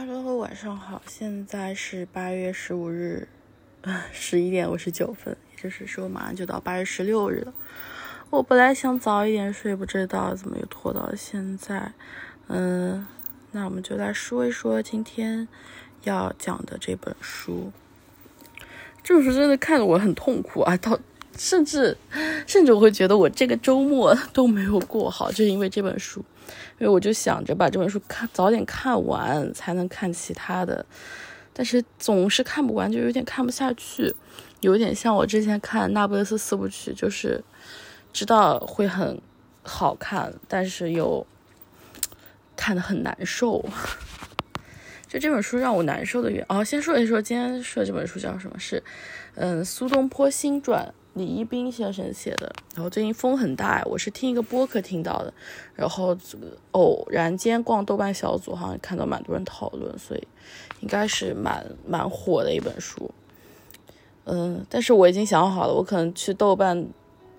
Hello，晚上好，现在是八月十五日，十一点五十九分，也就是说马上就到八月十六日了。我本来想早一点睡，不知道怎么又拖到了现在。嗯，那我们就来说一说今天要讲的这本书。这本书真的看得我很痛苦啊，到甚至甚至我会觉得我这个周末都没有过好，就因为这本书。因为我就想着把这本书看早点看完，才能看其他的，但是总是看不完，就有点看不下去，有点像我之前看《那不勒斯四部曲》，就是知道会很好看，但是又看得很难受。就这本书让我难受的原哦，先说一说今天说这本书叫什么？是嗯，苏东坡新传。李一冰先生写的，然后最近风很大，我是听一个播客听到的，然后偶然间逛豆瓣小组，好像看到蛮多人讨论，所以应该是蛮蛮火的一本书。嗯，但是我已经想好了，我可能去豆瓣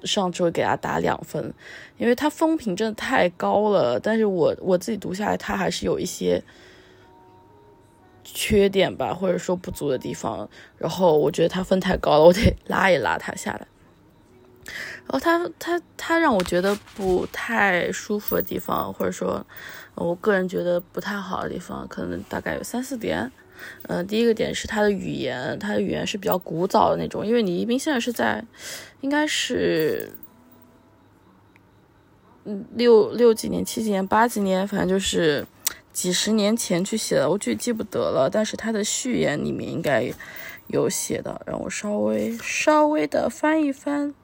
上只会给他打两分，因为他风评真的太高了，但是我我自己读下来，他还是有一些。缺点吧，或者说不足的地方，然后我觉得他分太高了，我得拉一拉他下来。然后他他他让我觉得不太舒服的地方，或者说我个人觉得不太好的地方，可能大概有三四点。嗯，第一个点是他的语言，他的语言是比较古早的那种，因为李一冰现在是在，应该是，嗯，六六几年、七几年、八几年，反正就是。几十年前去写的，我具体记不得了。但是他的序言里面应该有写的，让我稍微稍微的翻一翻。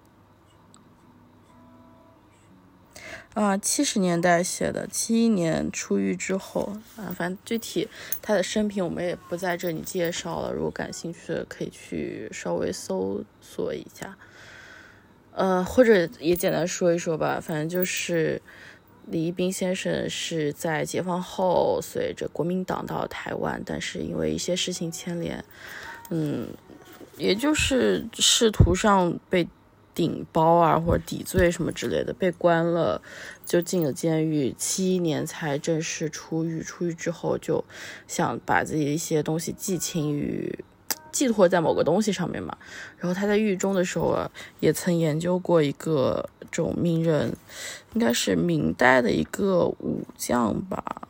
啊，七十年代写的，七一年出狱之后啊，反正具体他的生平我们也不在这里介绍了。如果感兴趣的可以去稍微搜索一下，呃，或者也简单说一说吧。反正就是。李一冰先生是在解放后随着国民党到台湾，但是因为一些事情牵连，嗯，也就是仕途上被顶包啊，或者抵罪什么之类的，被关了，就进了监狱，七年才正式出狱。出狱之后就想把自己一些东西寄情于。寄托在某个东西上面嘛，然后他在狱中的时候啊，也曾研究过一个这种名人，应该是明代的一个武将吧，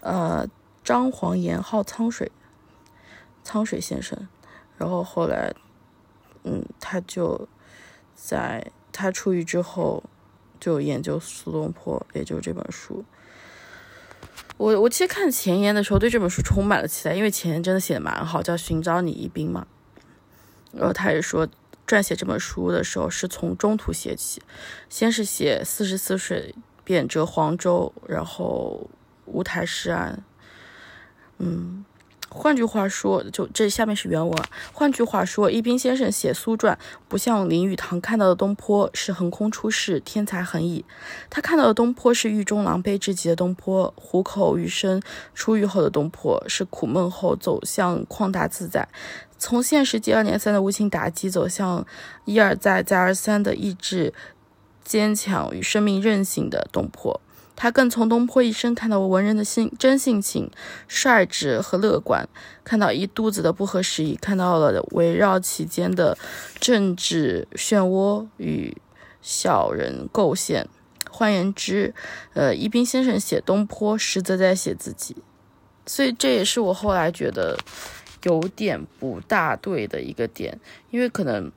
呃，张煌言号苍水，苍水先生，然后后来，嗯，他就在他出狱之后，就研究苏东坡，也就这本书。我我其实看前言的时候，对这本书充满了期待，因为前言真的写的蛮好，叫《寻找你一兵》嘛。然后他也说，撰写这本书的时候是从中途写起，先是写四十四岁贬谪黄州，然后乌台诗案，嗯。换句话说，就这下面是原文。换句话说，一斌先生写苏传，不像林语堂看到的东坡是横空出世、天才横溢，他看到的东坡是狱中狼狈至极的东坡，虎口余生出狱后的东坡是苦闷后走向旷达自在，从现实接二连三的无情打击走向一而再、再而三的意志坚强与生命韧性的东坡。他更从东坡一生看到文人的性真性情、率直和乐观，看到一肚子的不合时宜，看到了围绕其间的政治漩涡与小人构陷。换言之，呃，一斌先生写东坡，实则在写自己。所以这也是我后来觉得有点不大对的一个点，因为可能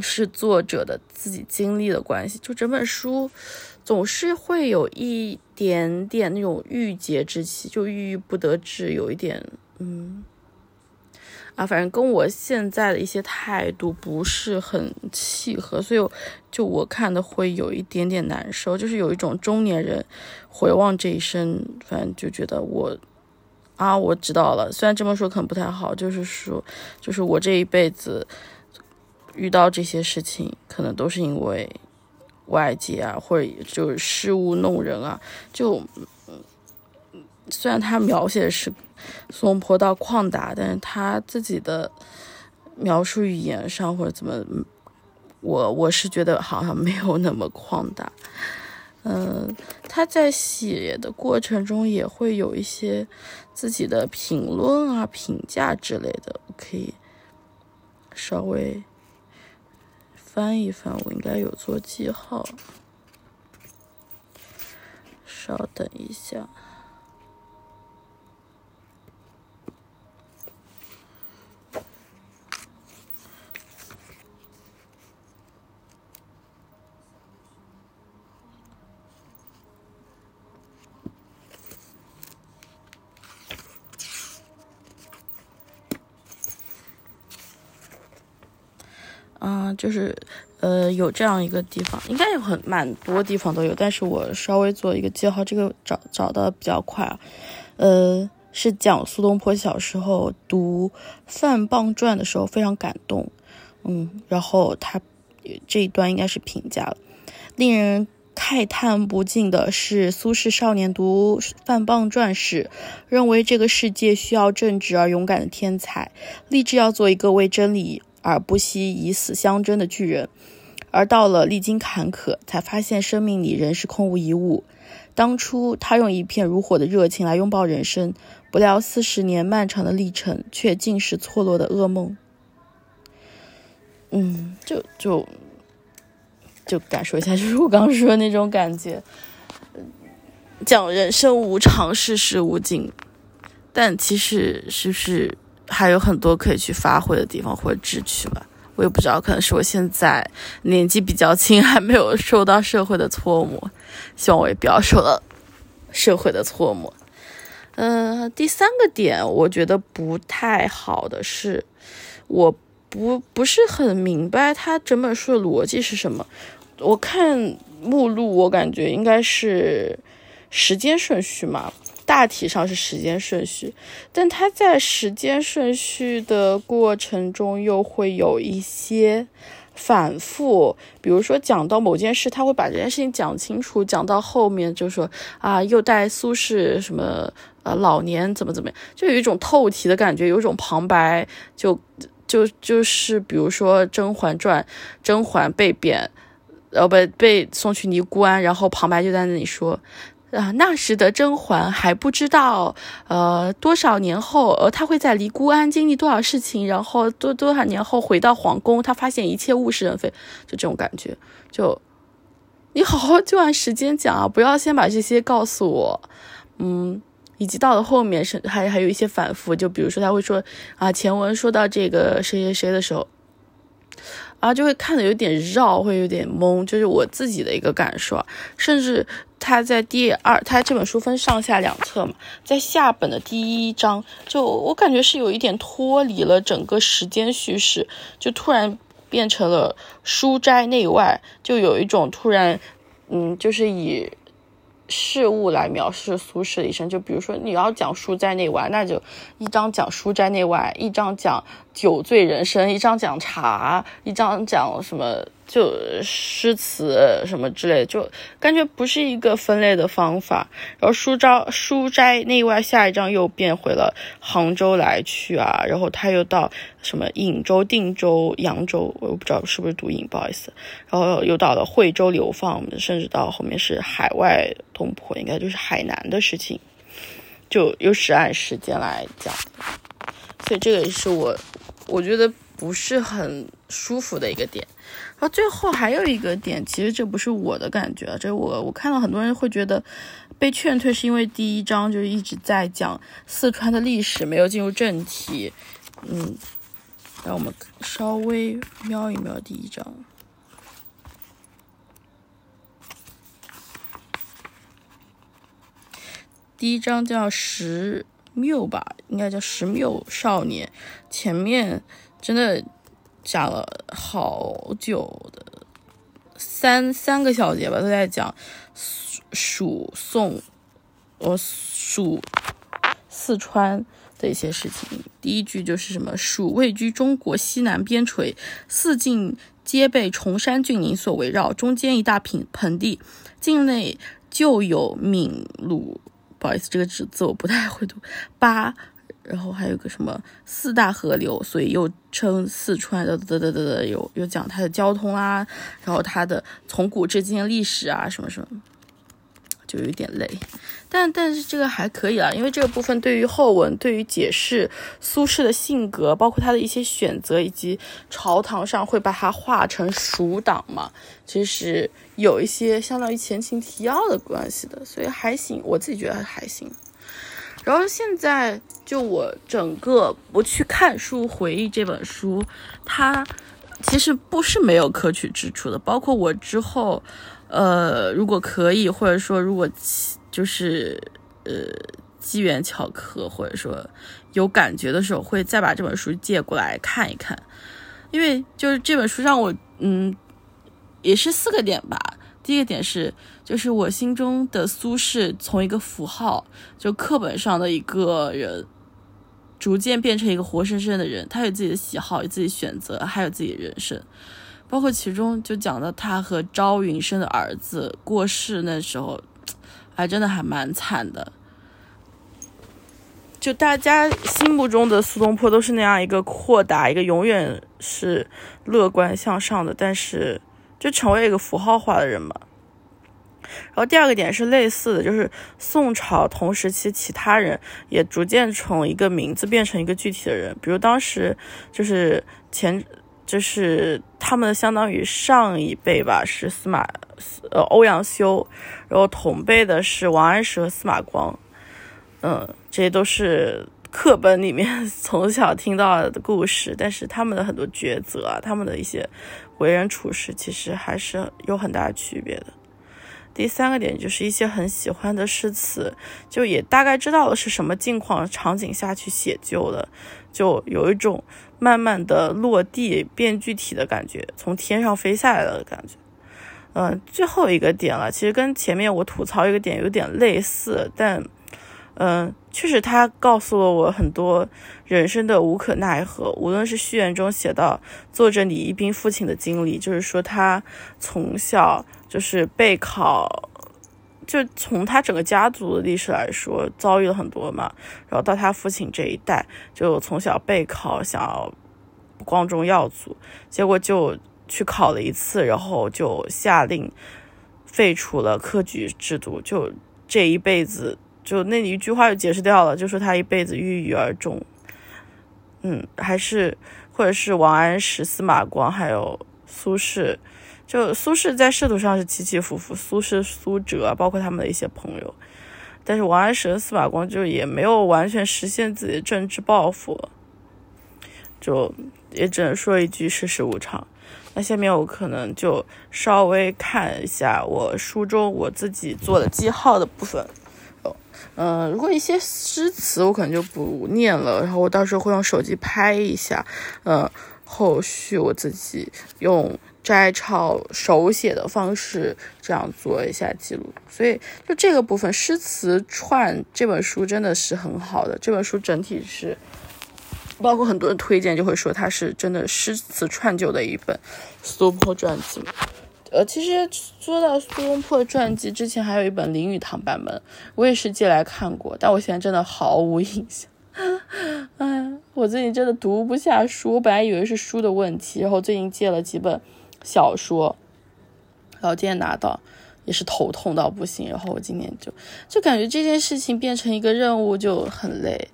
是作者的自己经历的关系，就整本书。总是会有一点点那种郁结之气，就郁郁不得志，有一点，嗯，啊，反正跟我现在的一些态度不是很契合，所以就我看的会有一点点难受，就是有一种中年人回望这一生，反正就觉得我啊，我知道了，虽然这么说可能不太好，就是说，就是我这一辈子遇到这些事情，可能都是因为。外界啊，或者就是事物弄人啊，就虽然他描写的是苏东坡到旷达，但是他自己的描述语言上或者怎么，我我是觉得好像没有那么旷达。嗯，他在写的过程中也会有一些自己的评论啊、评价之类的，可以稍微翻一翻，我应该有做记号，稍等一下。嗯，就是，呃，有这样一个地方，应该有很蛮多地方都有，但是我稍微做一个记号，这个找找的比较快啊，呃，是讲苏东坡小时候读《范滂传》的时候非常感动，嗯，然后他这一段应该是评价了，令人慨叹不尽的是，苏轼少年读《范滂传》时，认为这个世界需要正直而勇敢的天才，立志要做一个为真理。而不惜以死相争的巨人，而到了历经坎坷，才发现生命里仍是空无一物。当初他用一片如火的热情来拥抱人生，不料四十年漫长的历程，却尽是错落的噩梦。嗯，就就就感受一下，就是我刚刚说的那种感觉，讲人生无常，世事无尽，但其实是不是？还有很多可以去发挥的地方或者志趣吧，我也不知道，可能是我现在年纪比较轻，还没有受到社会的搓磨，希望我也不要受到社会的搓磨。嗯，第三个点，我觉得不太好的是，我不不是很明白它整本书的逻辑是什么。我看目录，我感觉应该是时间顺序嘛。大体上是时间顺序，但他在时间顺序的过程中又会有一些反复，比如说讲到某件事，他会把这件事情讲清楚，讲到后面就说啊，又带苏轼什么呃老年怎么怎么样，就有一种透题的感觉，有一种旁白，就就就是比如说《甄嬛传》，甄嬛被贬，呃不被送去尼姑庵，然后旁白就在那里说。啊，那时的甄嬛还不知道，呃，多少年后，呃，她会在离姑庵经历多少事情，然后多多少年后回到皇宫，她发现一切物是人非，就这种感觉。就你好好就按时间讲啊，不要先把这些告诉我。嗯，以及到了后面是还还有一些反复，就比如说他会说啊，前文说到这个谁谁谁的时候。啊，就会看的有点绕，会有点懵，就是我自己的一个感受。甚至他在第二，他这本书分上下两册嘛，在下本的第一章，就我感觉是有一点脱离了整个时间叙事，就突然变成了书斋内外，就有一种突然，嗯，就是以。事物来描述苏轼的一生，就比如说你要讲书斋内外，那就一张讲书斋内外，一张讲酒醉人生，一张讲茶，一张讲什么。就诗词什么之类，就感觉不是一个分类的方法。然后书斋书斋内外，下一章又变回了杭州来去啊，然后他又到什么颍州、定州、扬州，我不知道是不是读颍，不好意思。然后又到了惠州流放，甚至到后面是海外东坡，应该就是海南的事情，就又是按时间来讲。所以这个也是我我觉得不是很舒服的一个点。然后最后还有一个点，其实这不是我的感觉，这我我看到很多人会觉得被劝退，是因为第一章就是一直在讲四川的历史，没有进入正题。嗯，让我们稍微瞄一瞄第一章。第一章叫石缪吧，应该叫石缪少年，前面真的。讲了好久的三三个小节吧，都在讲蜀宋，呃蜀四川的一些事情。第一句就是什么蜀位居中国西南边陲，四境皆被崇山峻岭所围绕，中间一大平盆地，境内就有闽鲁，不好意思，这个字字我不太会读，八。然后还有个什么四大河流，所以又称四川的，得得得得，有有讲它的交通啊，然后它的从古至今历史啊，什么什么。就有点累。但但是这个还可以啊，因为这个部分对于后文，对于解释苏轼的性格，包括他的一些选择，以及朝堂上会把他画成蜀党嘛，其实有一些相当于前情提要的关系的，所以还行，我自己觉得还行。然后现在就我整个不去看书回忆这本书，它其实不是没有可取之处的，包括我之后，呃，如果可以，或者说如果。就是呃机缘巧合，或者说有感觉的时候，会再把这本书借过来看一看。因为就是这本书让我嗯，也是四个点吧。第一个点是，就是我心中的苏轼从一个符号，就课本上的一个人，逐渐变成一个活生生的人。他有自己的喜好，有自己选择，还有自己的人生。包括其中就讲到他和朝云生的儿子过世那时候。还真的还蛮惨的，就大家心目中的苏东坡都是那样一个豁达，一个永远是乐观向上的，但是就成为一个符号化的人嘛。然后第二个点是类似的，就是宋朝同时期其他人也逐渐从一个名字变成一个具体的人，比如当时就是前。就是他们的相当于上一辈吧，是司马，呃，欧阳修，然后同辈的是王安石和司马光，嗯，这些都是课本里面从小听到的故事，但是他们的很多抉择，他们的一些为人处事，其实还是有很大区别的。第三个点就是一些很喜欢的诗词，就也大概知道了是什么境况场景下去写就的，就有一种慢慢的落地变具体的感觉，从天上飞下来的感觉。嗯，最后一个点了，其实跟前面我吐槽一个点有点类似，但嗯，确实他告诉了我很多人生的无可奈何。无论是序言中写到作者李一冰父亲的经历，就是说他从小。就是备考，就从他整个家族的历史来说，遭遇了很多嘛。然后到他父亲这一代，就从小备考，想要光宗耀祖，结果就去考了一次，然后就下令废除了科举制度，就这一辈子，就那一句话就解释掉了，就说他一辈子郁郁而终。嗯，还是或者是王安石、司马光，还有苏轼。就苏轼在仕途上是起起伏伏，苏轼、苏辙，包括他们的一些朋友，但是王安石、司马光就也没有完全实现自己的政治抱负，就也只能说一句世事无常。那下面我可能就稍微看一下我书中我自己做的记号的部分。嗯，如果一些诗词我可能就不念了，然后我到时候会用手机拍一下，嗯，后续我自己用。摘抄手写的方式，这样做一下记录。所以，就这个部分诗词串这本书真的是很好的。这本书整体是，包括很多人推荐，就会说它是真的诗词串就的一本苏东坡传记。呃，其实说到苏东坡传记，之前还有一本林语堂版本，我也是借来看过，但我现在真的毫无印象。哎，我最近真的读不下书，我本来以为是书的问题，然后最近借了几本。小说，然后今天拿到也是头痛到不行，然后我今天就就感觉这件事情变成一个任务就很累，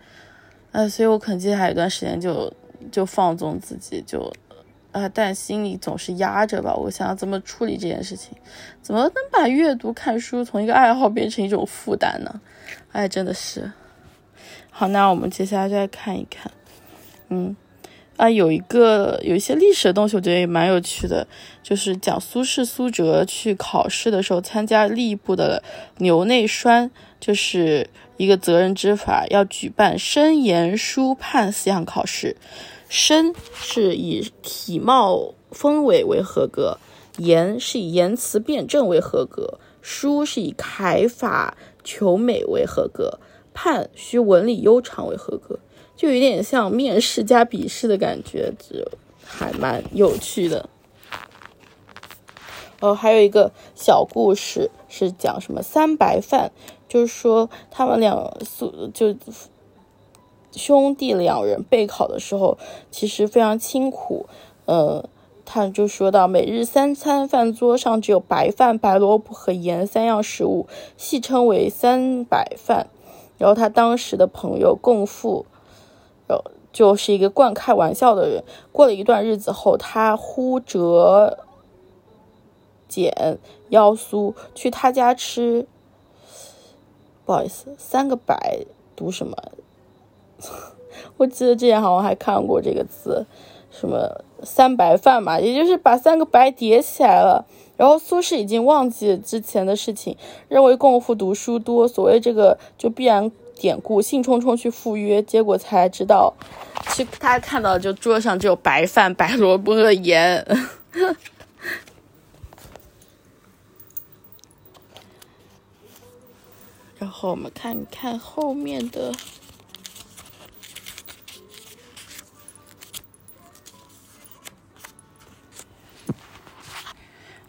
哎，所以我可能接下来一段时间就就放纵自己，就啊，但心里总是压着吧。我想要怎么处理这件事情，怎么能把阅读看书从一个爱好变成一种负担呢？哎，真的是。好，那我们接下来再看一看，嗯。啊，有一个有一些历史的东西，我觉得也蛮有趣的，就是讲苏轼、苏辙去考试的时候，参加吏部的牛内栓，就是一个责任之法，要举办申、言、书、判四项考试。申是以体貌丰伟为合格，言是以言辞辩证为合格，书是以楷法求美为合格，判需文理悠长为合格。就有点像面试加笔试的感觉，就还蛮有趣的。哦，还有一个小故事是讲什么三白饭，就是说他们两素就兄弟两人备考的时候，其实非常辛苦。呃，他就说到，每日三餐饭桌上只有白饭、白萝卜和盐三样食物，戏称为“三白饭”。然后他当时的朋友共父，呃，就是一个惯开玩笑的人。过了一段日子后，他忽折减腰酥去他家吃。不好意思，三个白读什么？我记得之前好像还看过这个字，什么三白饭嘛，也就是把三个白叠起来了。然后苏轼已经忘记之前的事情，认为共赴读书多，所谓这个就必然典故，兴冲冲去赴约，结果才知道，其实他看到就桌上只有白饭、白萝卜和盐。然后我们看看后面的，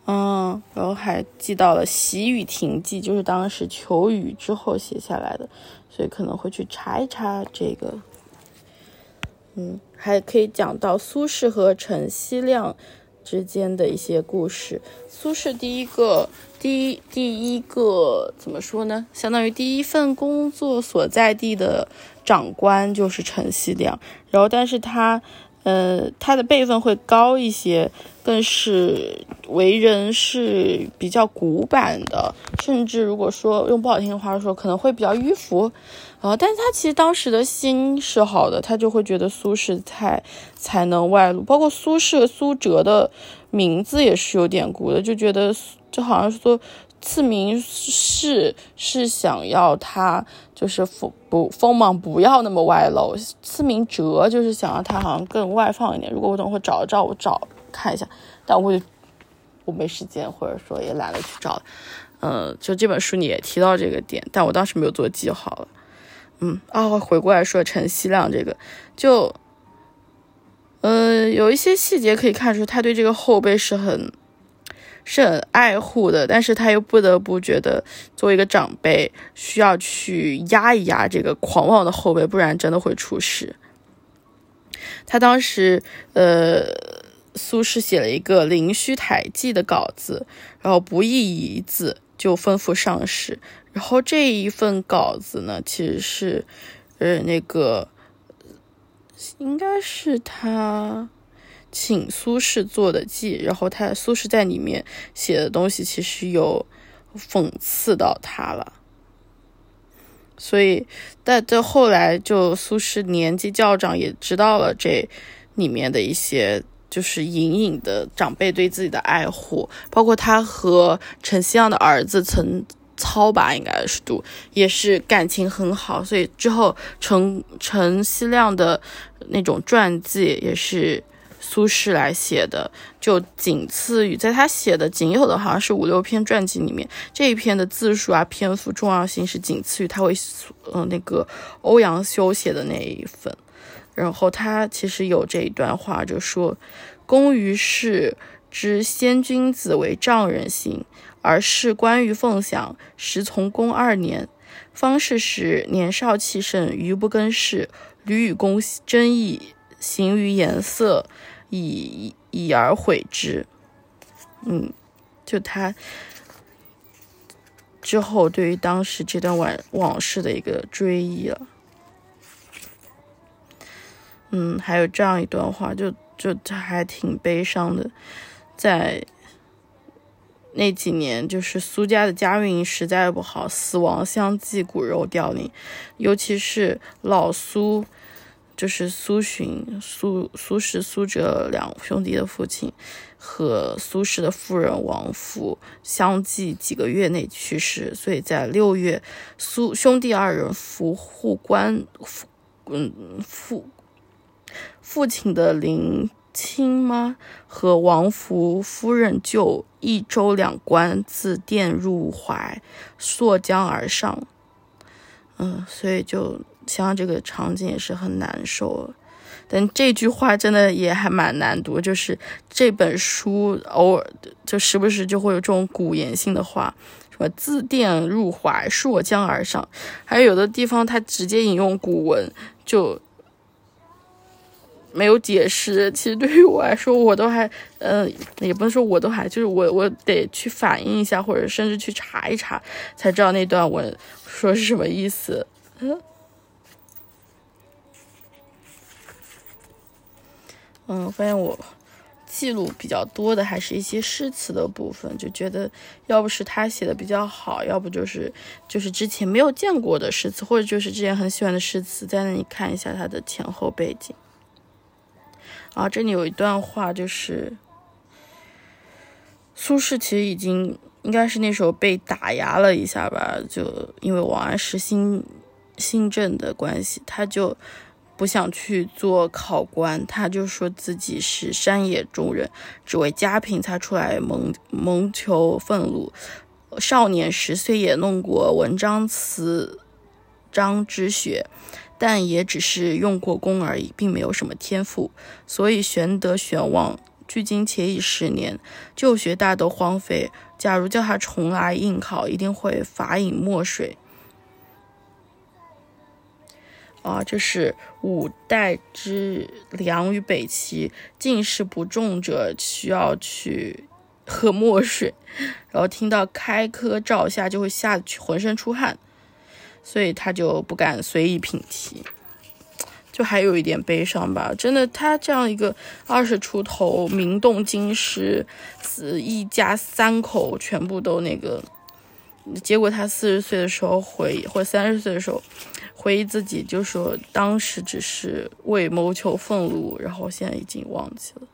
嗯，然后还记到了《喜雨亭记》，就是当时求雨之后写下来的，所以可能会去查一查这个。嗯，还可以讲到苏轼和陈希亮之间的一些故事。苏轼第一个。第一第一个怎么说呢？相当于第一份工作所在地的长官就是陈希亮，然后但是他，呃，他的辈分会高一些，更是为人是比较古板的，甚至如果说用不好听的话说，可能会比较迂腐，呃，但是他其实当时的心是好的，他就会觉得苏轼太才能外露，包括苏轼、苏辙的名字也是有典故的，就觉得。就好像说，赐名是是想要他就是锋不锋芒不要那么外露，赐名哲就是想要他好像更外放一点。如果我等会找一找，我找看一下，但我我没时间，或者说也懒得去找。嗯，就这本书你也提到这个点，但我当时没有做记号了。嗯，啊，回过来说陈希亮这个，就嗯有一些细节可以看出他对这个后辈是很。是很爱护的，但是他又不得不觉得作为一个长辈，需要去压一压这个狂妄的后辈，不然真的会出事。他当时，呃，苏轼写了一个《灵虚台记》的稿子，然后不易一字，就吩咐上使。然后这一份稿子呢，其实是，呃，那个应该是他。请苏轼做的记，然后他苏轼在里面写的东西其实有讽刺到他了，所以但这后来就苏轼年纪较长，也知道了这里面的一些就是隐隐的长辈对自己的爱护，包括他和陈希亮的儿子陈操吧，应该是读也是感情很好，所以之后陈陈希亮的那种传记也是。苏轼来写的，就仅次于在他写的仅有的好像是五六篇传记里面，这一篇的字数啊篇幅重要性是仅次于他为呃那个欧阳修写的那一份。然后他其实有这一段话，就说：“公于世知先君子为丈人心，而事关于凤翔，时从公二年，方是时年少气盛，余不更事，屡与公争议，行于颜色。”以以而悔之，嗯，就他之后对于当时这段往往事的一个追忆了，嗯，还有这样一段话，就就他还挺悲伤的，在那几年，就是苏家的家运实在不好，死亡相继，骨肉凋零，尤其是老苏。就是苏洵、苏苏轼、苏辙两兄弟的父亲和苏轼的夫人王府相继几个月内去世，所以在六月，苏兄弟二人扶护官，父嗯父父亲的灵亲吗？和王府夫人就一周两关，自殿入怀，溯江而上。嗯，所以就。像这个场景也是很难受，但这句话真的也还蛮难读。就是这本书偶尔就时不时就会有这种古言性的话，什么自殿入怀，溯江而上，还有有的地方他直接引用古文，就没有解释。其实对于我来说，我都还，呃，也不能说我都还，就是我我得去反映一下，或者甚至去查一查，才知道那段文说是什么意思。嗯，嗯，发现我。记录比较多的还是一些诗词的部分，就觉得要不是他写的比较好，要不就是就是之前没有见过的诗词，或者就是之前很喜欢的诗词，在那里看一下它的前后背景。啊，这里有一段话，就是苏轼其实已经应该是那时候被打压了一下吧，就因为王安石新新政的关系，他就。不想去做考官，他就说自己是山野中人，只为家贫才出来蒙蒙求俸禄。少年时虽也弄过文章词章之学，但也只是用过功而已，并没有什么天赋，所以玄德玄望，距今且已十年，旧学大都荒废。假如叫他重来应考，一定会法饮墨水。啊，这是五代之良于北齐，进士不中者需要去喝墨水，然后听到开科照下就会吓得浑身出汗，所以他就不敢随意品题，就还有一点悲伤吧。真的，他这样一个二十出头名动京师，死一家三口全部都那个，结果他四十岁的时候回，或三十岁的时候。回忆自己，就说当时只是为谋求俸禄，然后现在已经忘记了，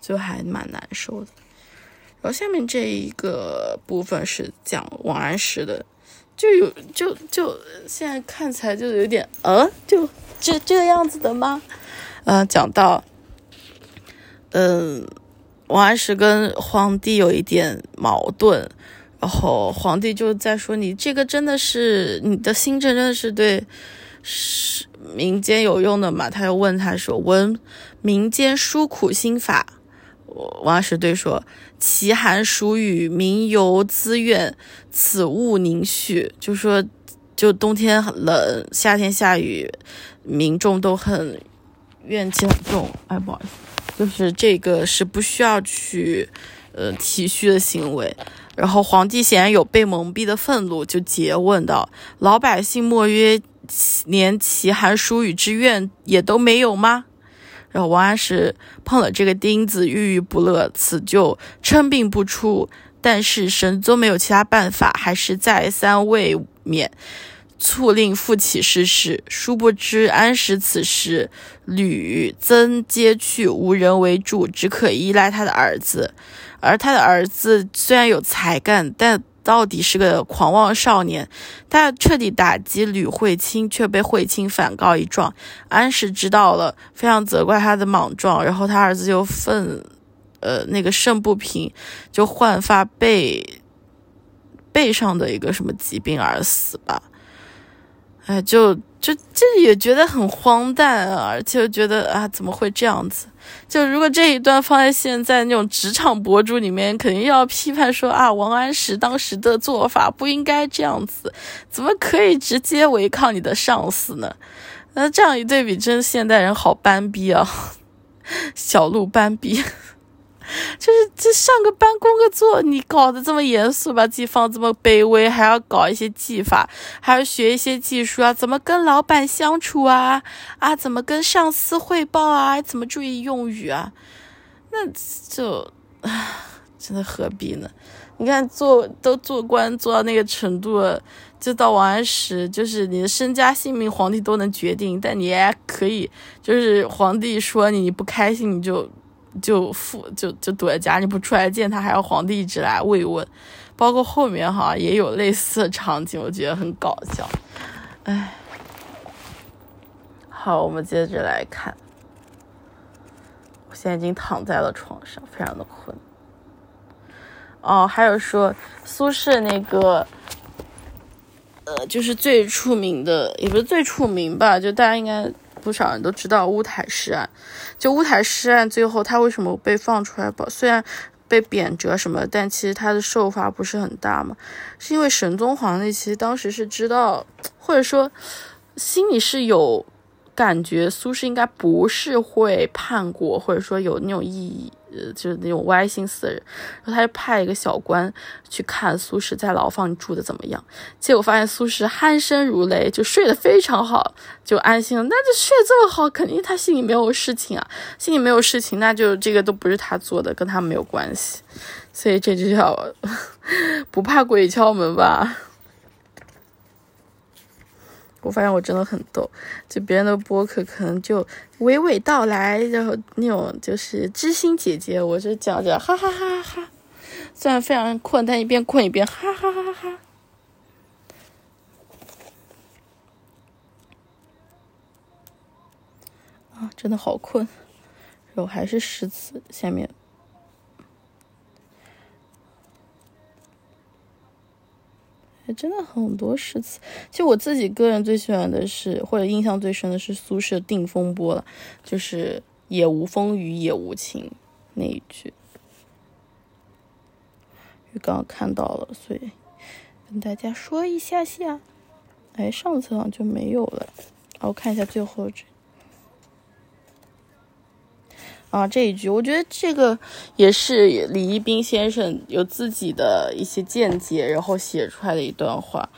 就还蛮难受的。然后下面这一个部分是讲王安石的，就有就就现在看起来就有点呃，就这这个样子的吗？嗯，讲到嗯，王安石跟皇帝有一点矛盾。然后皇帝就在说：“你这个真的是你的新政，真的是对是民间有用的嘛？”他又问他说：“闻民间殊苦心法。”王安石对说：“其寒暑雨，民犹自怨，此物宁续？”就说，就冬天很冷，夏天下雨，民众都很怨气很重。哎，不好意思，就是这个是不需要去呃体恤的行为。然后皇帝显然有被蒙蔽的愤怒，就诘问道：“老百姓莫曰连其寒暑雨之怨也都没有吗？”然后王安石碰了这个钉子，郁郁不乐，此就称病不出。但是神宗没有其他办法，还是再三慰勉，促令复起诗事。殊不知安石此时吕曾皆去，无人为助，只可依赖他的儿子。而他的儿子虽然有才干，但到底是个狂妄少年。他彻底打击吕惠卿，却被惠卿反告一状。安石知道了，非常责怪他的莽撞。然后他儿子就愤，呃，那个肾不平，就焕发背背上的一个什么疾病而死吧。哎，就就这也觉得很荒诞啊，而且觉得啊，怎么会这样子？就如果这一段放在现在那种职场博主里面，肯定要批判说啊，王安石当时的做法不应该这样子，怎么可以直接违抗你的上司呢？那这样一对比，真现代人好斑逼啊，小鹿斑逼。就是这上个班工个作，你搞得这么严肃，把自己放这么卑微，还要搞一些技法，还要学一些技术啊？怎么跟老板相处啊？啊，怎么跟上司汇报啊？怎么注意用语啊？那就啊，真的何必呢？你看做都做官做到那个程度了，就到王安石，就是你的身家性命，皇帝都能决定，但你也可以，就是皇帝说你不开心，你就。就负就就躲在家里不出来见他，还要皇帝一直来慰问，包括后面哈也有类似的场景，我觉得很搞笑。哎，好，我们接着来看。我现在已经躺在了床上，非常的困。哦，还有说苏轼那个，呃，就是最出名的，也不是最出名吧，就大家应该。不少人都知道乌台诗案，就乌台诗案最后他为什么被放出来？吧？虽然被贬谪什么，但其实他的受罚不是很大嘛，是因为神宗皇帝其实当时是知道，或者说心里是有感觉苏轼应该不是会叛国，或者说有那种意义，就是那种歪心思的人。然后他就派一个小官去看苏轼在牢房住的怎么样，结果发现苏轼鼾声如雷，就睡得非常好，就安心了。那就睡这么好，肯定他心里没有事情啊，心里没有事情，那就这个都不是他做的，跟他没有关系。所以这就叫 不怕鬼敲门吧。我发现我真的很逗，就别人的播客可能就娓娓道来，然后那种就是知心姐姐，我就讲着哈哈哈哈，虽然非常困，但一边困一边哈哈哈哈。啊，真的好困，然后还是诗词下面。真的很多诗词，其实我自己个人最喜欢的是，或者印象最深的是苏轼《定风波》了，就是“也无风雨也无晴”那一句。刚刚看到了，所以跟大家说一下下。哎，上次好像就没有了。啊我看一下最后这。啊，这一句我觉得这个也是李一冰先生有自己的一些见解，然后写出来的一段话。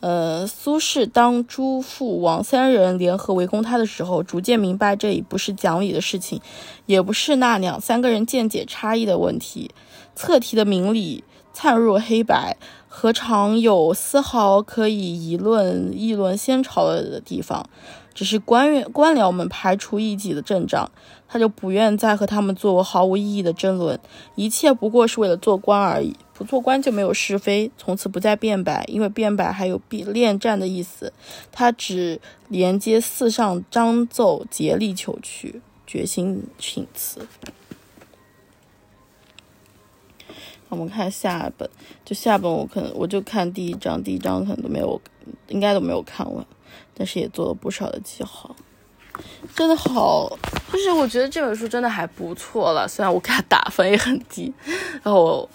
呃，苏轼当朱父王三人联合围攻他的时候，逐渐明白这已不是讲理的事情，也不是那两三个人见解差异的问题。测题的明理灿若黑白，何尝有丝毫可以议论议论先朝的地方？只是官员官僚们排除异己的阵仗，他就不愿再和他们做毫无意义的争论，一切不过是为了做官而已。不做官就没有是非，从此不再辩白，因为辩白还有比恋战的意思。他只连接四上章奏，竭力求去，决心请辞。我们看下本，就下本我可能我就看第一章，第一章可能都没有，应该都没有看完。但是也做了不少的记号，真的好，就是我觉得这本书真的还不错了。虽然我给他打分也很低，然后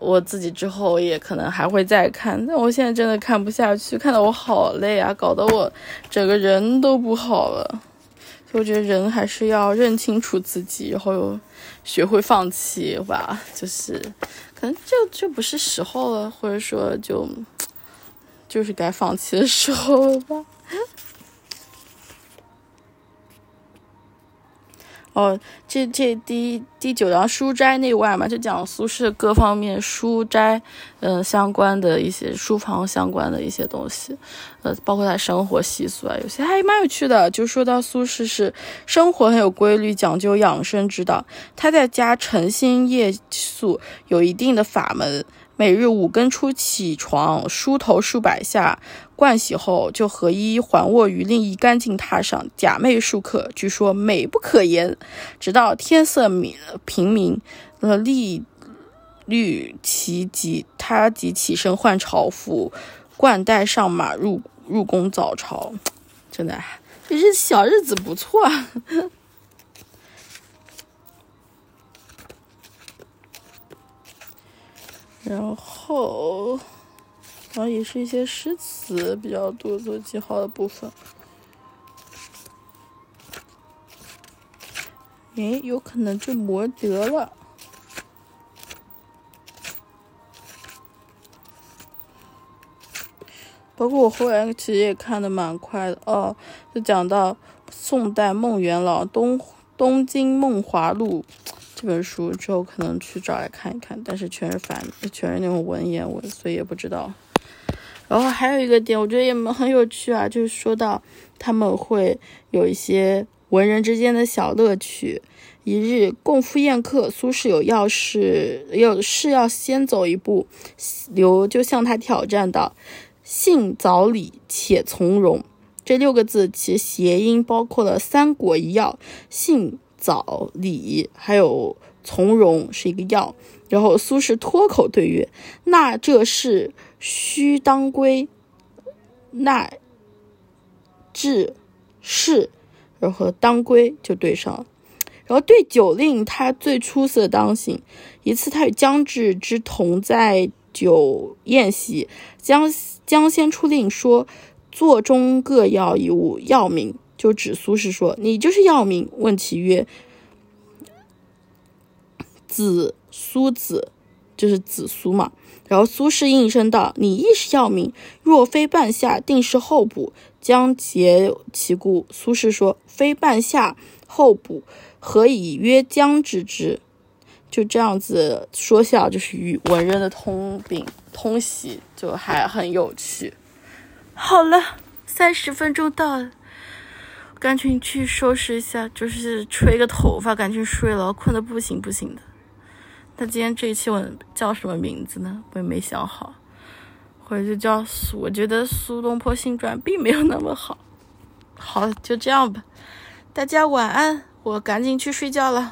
我自己之后也可能还会再看，但我现在真的看不下去，看得我好累啊，搞得我整个人都不好了。所以我觉得人还是要认清楚自己，然后学会放弃吧。就是可能就就不是时候了，或者说就就是该放弃的时候了吧。哦，这这第第九章书斋内外嘛，就讲苏轼各方面书斋，嗯，相关的一些书房相关的一些东西，呃，包括他生活习俗啊，有些还蛮有趣的。就说到苏轼是生活很有规律，讲究养生之道，他在家晨兴夜宿，有一定的法门。每日五更初起床，梳头数百下，盥洗后就合衣环卧于另一干净榻上，假寐数刻，据说美不可言。直到天色明平明，呃，立律其即他即起身换朝服，冠带上马入入宫早朝。真的，这日小日子不错。然后，然后也是一些诗词比较多做记号的部分。诶，有可能就磨得了。包括我后来其实也看的蛮快的哦，就讲到宋代孟元老《东东京梦华录》。这本书之后可能去找来看一看，但是全是繁，全是那种文言文，所以也不知道。然后还有一个点，我觉得也很有趣啊，就是说到他们会有一些文人之间的小乐趣。一日共赴宴客，苏轼有要事，有事要先走一步，刘就向他挑战道：“信早礼，且从容。”这六个字其谐音包括了三国一要，信。早礼还有从容是一个药，然后苏轼脱口对曰：“那这是须当归。”那至是，然后当归就对上了。然后对酒令，他最出色当行。一次，他与姜至之同在酒宴席，姜姜先出令说：“座中各要一物，药名。”就指苏轼说：“你就是要命。”问其曰：“子苏子，就是子苏嘛。”然后苏轼应声道：“你亦是要命。若非半夏，定是后补，将结其故。”苏轼说：“非半夏后补，何以曰将之之？”就这样子说笑，就是与文人的通病通习，就还很有趣。好了，三十分钟到了，赶紧去收拾一下，就是吹个头发，赶紧睡了，困得不行不行的。那今天这一期我叫什么名字呢？我也没想好，或者就叫苏。我觉得《苏东坡新传》并没有那么好。好，就这样吧，大家晚安，我赶紧去睡觉了。